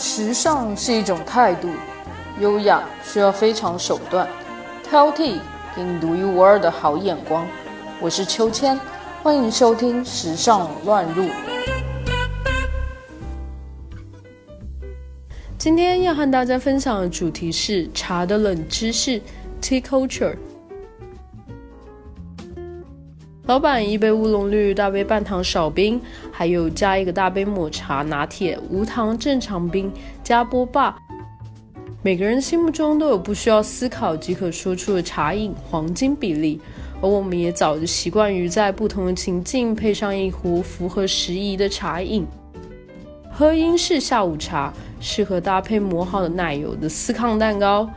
时尚是一种态度，优雅需要非常手段，挑剔给你独一无二的好眼光。我是秋千，欢迎收听《时尚乱入》。今天要和大家分享的主题是茶的冷知识 （Tea Culture）。老板一杯乌龙绿，大杯半糖少冰，还有加一个大杯抹茶拿铁，无糖正常冰，加波霸。每个人心目中都有不需要思考即可说出的茶饮黄金比例，而我们也早就习惯于在不同的情境配上一壶符合时宜的茶饮。喝英式下午茶，适合搭配磨好的奶油的司康蛋糕。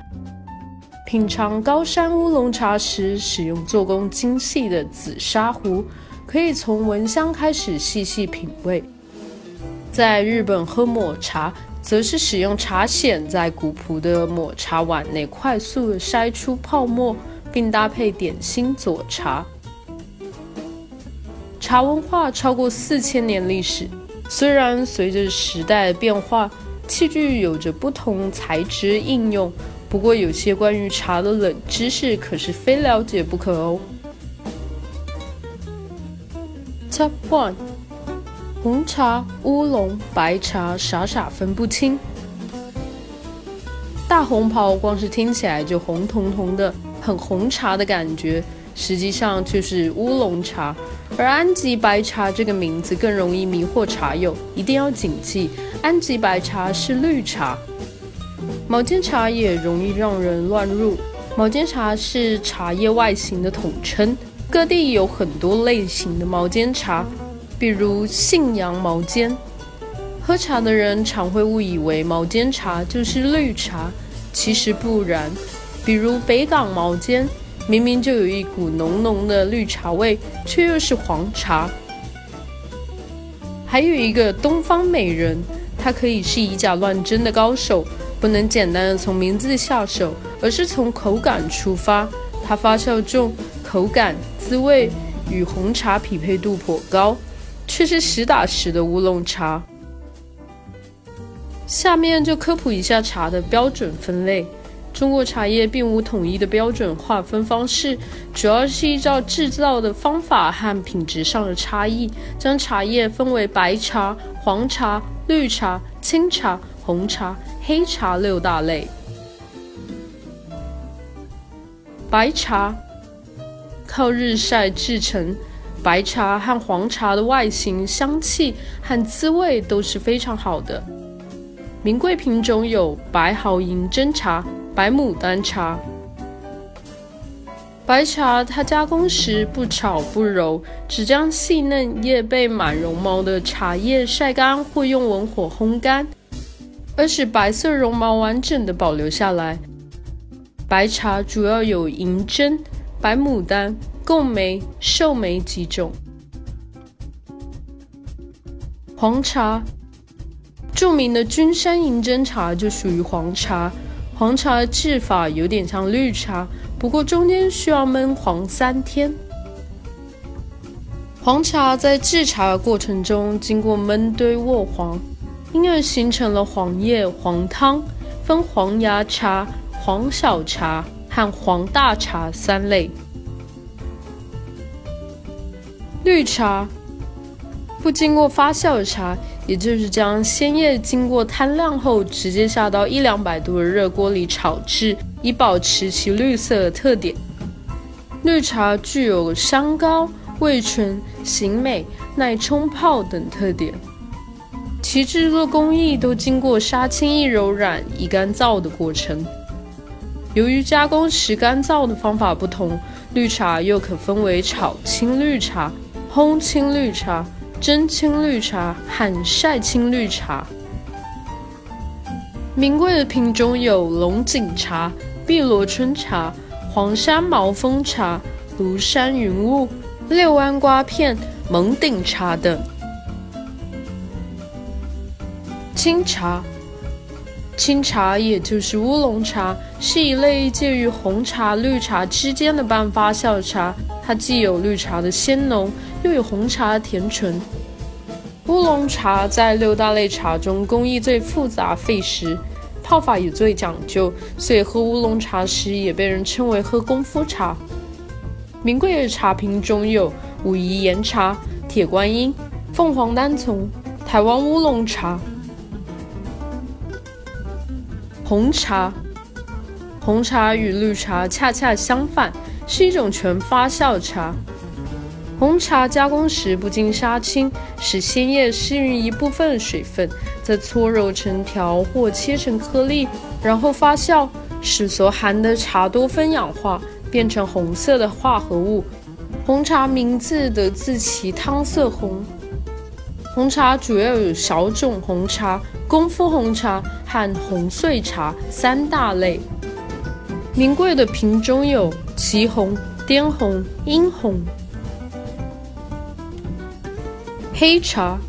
品尝高山乌龙茶时，使用做工精细的紫砂壶，可以从闻香开始细细品味。在日本喝抹茶，则是使用茶筅在古朴的抹茶碗内快速筛出泡沫，并搭配点心佐茶。茶文化超过四千年历史，虽然随着时代的变化，器具有着不同材质应用。不过，有些关于茶的冷知识可是非了解不可哦。Top one：红茶、乌龙、白茶，傻傻分不清。大红袍光是听起来就红彤彤的，很红茶的感觉，实际上却是乌龙茶。而安吉白茶这个名字更容易迷惑茶友，一定要谨记，安吉白茶是绿茶。毛尖茶也容易让人乱入。毛尖茶是茶叶外形的统称，各地有很多类型的毛尖茶，比如信阳毛尖。喝茶的人常会误以为毛尖茶就是绿茶，其实不然。比如北港毛尖，明明就有一股浓浓的绿茶味，却又是黄茶。还有一个东方美人，她可以是以假乱真的高手。不能简单的从名字下手，而是从口感出发。它发酵重，口感滋味与红茶匹配度颇高，却是实打实的乌龙茶。下面就科普一下茶的标准分类。中国茶叶并无统一的标准划分方式，主要是依照制造的方法和品质上的差异，将茶叶分为白茶、黄茶、绿茶、青茶、红茶。黑茶六大类，白茶靠日晒制成，白茶和黄茶的外形、香气和滋味都是非常好的。名贵品种有白毫银针茶、白牡丹茶。白茶它加工时不炒不揉，只将细嫩叶背满绒毛的茶叶晒干或用文火烘干。而使白色绒毛完整的保留下来。白茶主要有银针、白牡丹、贡眉、寿眉几种。黄茶，著名的君山银针茶就属于黄茶。黄茶的制法有点像绿茶，不过中间需要焖黄三天。黄茶在制茶的过程中经过焖堆渥黄。因而形成了黄叶黄汤，分黄芽茶、黄小茶和黄大茶三类。绿茶不经过发酵的茶，也就是将鲜叶经过摊晾后，直接下到一两百度的热锅里炒制，以保持其绿色的特点。绿茶具有香高、味醇、形美、耐冲泡等特点。其制作工艺都经过杀青、易柔软、易干燥的过程。由于加工时干燥的方法不同，绿茶又可分为炒青绿茶、烘青绿茶、蒸青绿茶和晒青绿茶。名贵的品种有龙井茶、碧螺春茶、黄山毛峰茶、庐山云雾、六安瓜片、蒙顶茶等。清茶，清茶也就是乌龙茶，是一类介于红茶、绿茶之间的半发酵茶。它既有绿茶的鲜浓，又有红茶的甜醇。乌龙茶在六大类茶中工艺最复杂费时，泡法也最讲究，所以喝乌龙茶时也被人称为喝功夫茶。名贵的茶品中有武夷岩茶、铁观音、凤凰单丛、台湾乌龙茶、红茶。红茶与绿茶恰恰相反，是一种全发酵茶。红茶加工时不经杀青，使鲜叶失去一部分水分，再搓揉成条或切成颗粒，然后发酵，使所含的茶多酚氧化，变成红色的化合物。红茶名字得自其汤色红。红茶主要有小种红茶、功夫红茶和红碎茶三大类。名贵的品种有祁红、滇红、英红。黑茶，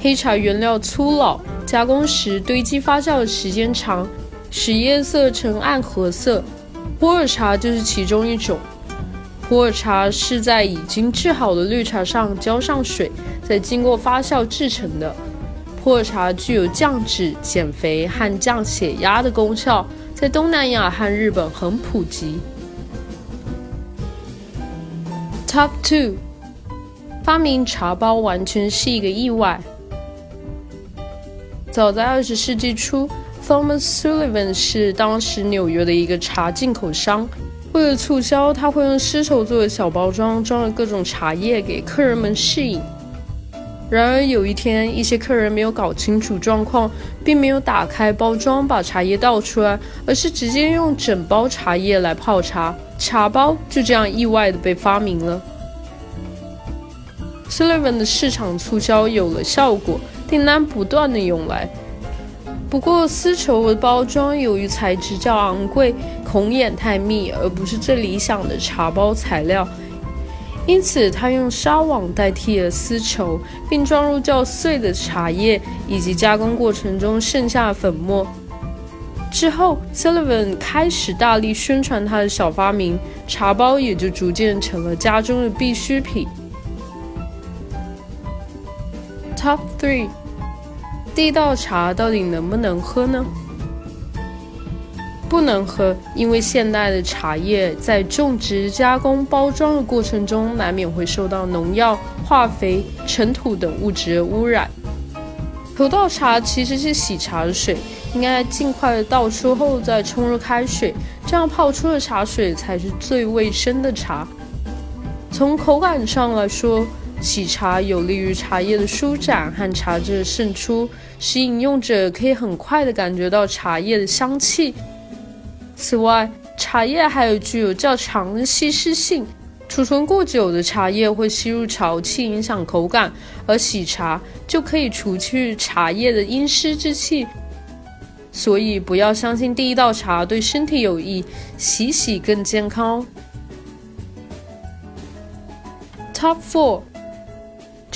黑茶原料粗老，加工时堆积发酵的时间长，使叶色呈暗褐色。普洱茶就是其中一种。普洱茶是在已经制好的绿茶上浇上水，再经过发酵制成的。普洱茶具有降脂、减肥和降血压的功效，在东南亚和日本很普及。Top two。发明茶包完全是一个意外。早在二十世纪初，Thomas Sullivan 是当时纽约的一个茶进口商。为了促销，他会用丝绸做的小包装装了各种茶叶给客人们试饮。然而有一天，一些客人没有搞清楚状况，并没有打开包装把茶叶倒出来，而是直接用整包茶叶来泡茶，茶包就这样意外的被发明了。Sullivan 的市场促销有了效果，订单不断的涌来。不过丝绸的包装由于材质较昂贵，孔眼太密，而不是最理想的茶包材料，因此他用纱网代替了丝绸，并装入较碎的茶叶以及加工过程中剩下的粉末。之后，Sullivan 开始大力宣传他的小发明，茶包也就逐渐成了家中的必需品。Top three，地道茶到底能不能喝呢？不能喝，因为现代的茶叶在种植、加工、包装的过程中，难免会受到农药、化肥、尘土等物质的污染。头道茶其实是洗茶的水，应该尽快的倒出后再冲入开水，这样泡出的茶水才是最卫生的茶。从口感上来说，洗茶有利于茶叶的舒展和茶汁的渗出，使饮用者可以很快地感觉到茶叶的香气。此外，茶叶还有具有较强的吸湿性，储存过久的茶叶会吸入潮气，影响口感，而洗茶就可以除去茶叶的阴湿之气。所以，不要相信第一道茶对身体有益，洗洗更健康。Top four。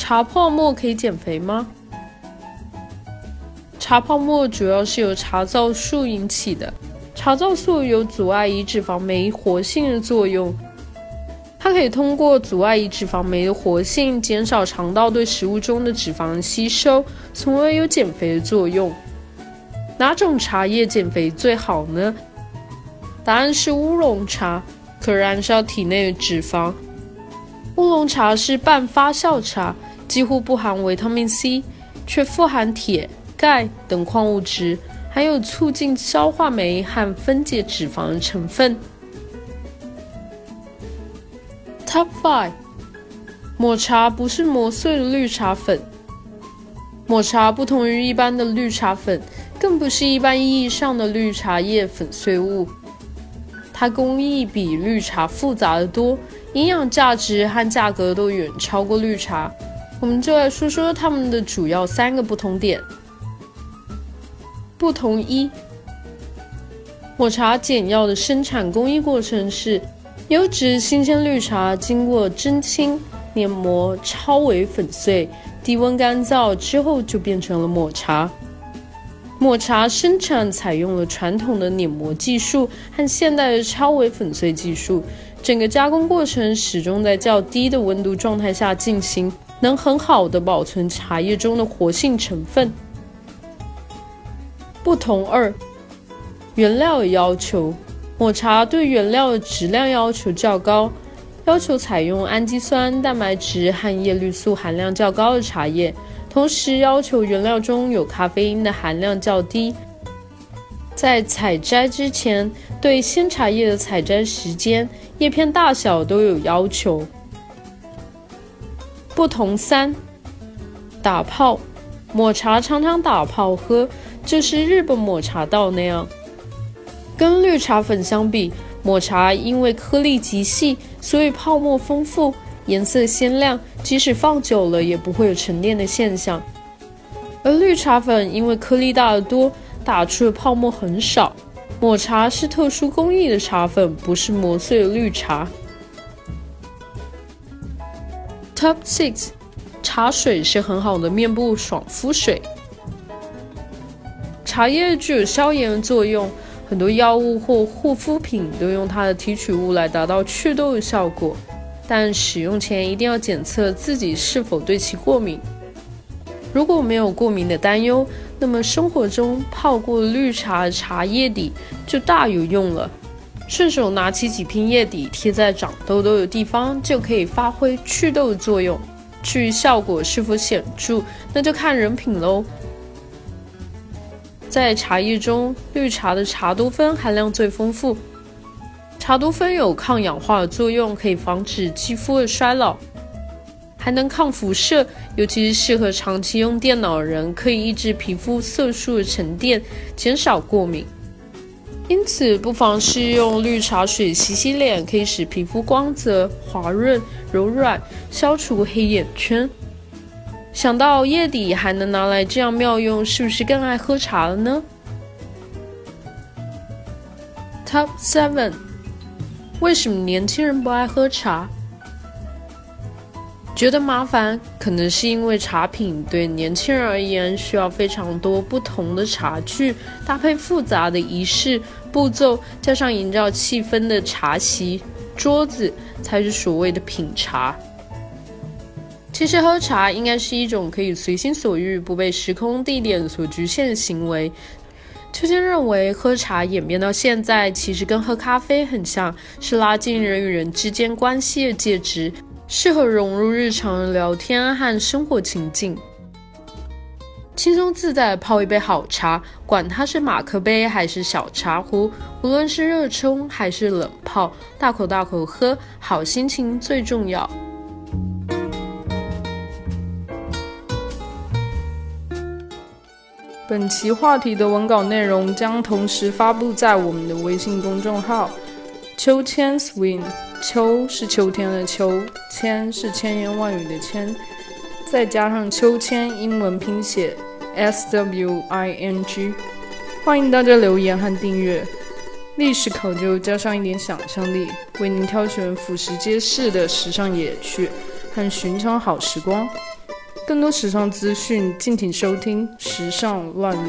茶泡沫可以减肥吗？茶泡沫主要是由茶皂素引起的。茶皂素有阻碍胰脂肪酶活性的作用，它可以通过阻碍胰脂肪酶的活性，减少肠道对食物中的脂肪吸收，从而有减肥的作用。哪种茶叶减肥最好呢？答案是乌龙茶，可燃烧体内的脂肪。乌龙茶是半发酵茶。几乎不含维他命 C，却富含铁、钙等矿物质，还有促进消化酶和分解脂肪的成分。Top five，抹茶不是磨碎的绿茶粉。抹茶不同于一般的绿茶粉，更不是一般意义上的绿茶叶粉碎物，它工艺比绿茶复杂的多，营养价值和价格都远超过绿茶。我们就来说说它们的主要三个不同点。不同一，抹茶简要的生产工艺过程是：优质新鲜绿茶经过蒸青、碾磨、超微粉碎、低温干燥之后，就变成了抹茶。抹茶生产采用了传统的碾磨技术和现代的超微粉碎技术，整个加工过程始终在较低的温度状态下进行。能很好的保存茶叶中的活性成分。不同二，原料要求，抹茶对原料的质量要求较高，要求采用氨基酸、蛋白质和叶绿素含量较高的茶叶，同时要求原料中有咖啡因的含量较低。在采摘之前，对鲜茶叶的采摘时间、叶片大小都有要求。不同三，打泡，抹茶常常打泡喝。就是日本抹茶道那样，跟绿茶粉相比，抹茶因为颗粒极细，所以泡沫丰富，颜色鲜亮，即使放久了也不会有沉淀的现象。而绿茶粉因为颗粒大得多，打出的泡沫很少。抹茶是特殊工艺的茶粉，不是磨碎的绿茶。Top six，茶水是很好的面部爽肤水。茶叶具有消炎作用，很多药物或护肤品都用它的提取物来达到祛痘的效果。但使用前一定要检测自己是否对其过敏。如果没有过敏的担忧，那么生活中泡过绿茶茶叶底就大有用了。顺手拿起几片叶底贴在长痘痘的地方，就可以发挥祛痘的作用。至于效果是否显著，那就看人品喽。在茶叶中，绿茶的茶多酚含量最丰富。茶多酚有抗氧化的作用，可以防止肌肤的衰老，还能抗辐射，尤其是适合长期用电脑的人，可以抑制皮肤色素的沉淀，减少过敏。因此，不妨试用绿茶水洗洗脸，可以使皮肤光泽、滑润、柔软，消除黑眼圈。想到叶底还能拿来这样妙用，是不是更爱喝茶了呢？Top seven，为什么年轻人不爱喝茶？觉得麻烦，可能是因为茶品对年轻人而言需要非常多不同的茶具，搭配复杂的仪式步骤，加上营造气氛的茶席桌子，才是所谓的品茶。其实喝茶应该是一种可以随心所欲、不被时空地点所局限的行为。秋千认为，喝茶演变到现在，其实跟喝咖啡很像，是拉近人与人之间关系的介质，适合融入日常聊天和生活情境，轻松自在泡一杯好茶，管它是马克杯还是小茶壶，无论是热冲还是冷泡，大口大口喝，好心情最重要。本期话题的文稿内容将同时发布在我们的微信公众号“秋千 swing”。秋是秋天的秋，千是千言万语的千，再加上秋千英文拼写 S W I N G。欢迎大家留言和订阅。历史考究加上一点想象力，为您挑选俯拾皆是的时尚野趣和寻常好时光。更多时尚资讯，敬请收听《时尚乱入》。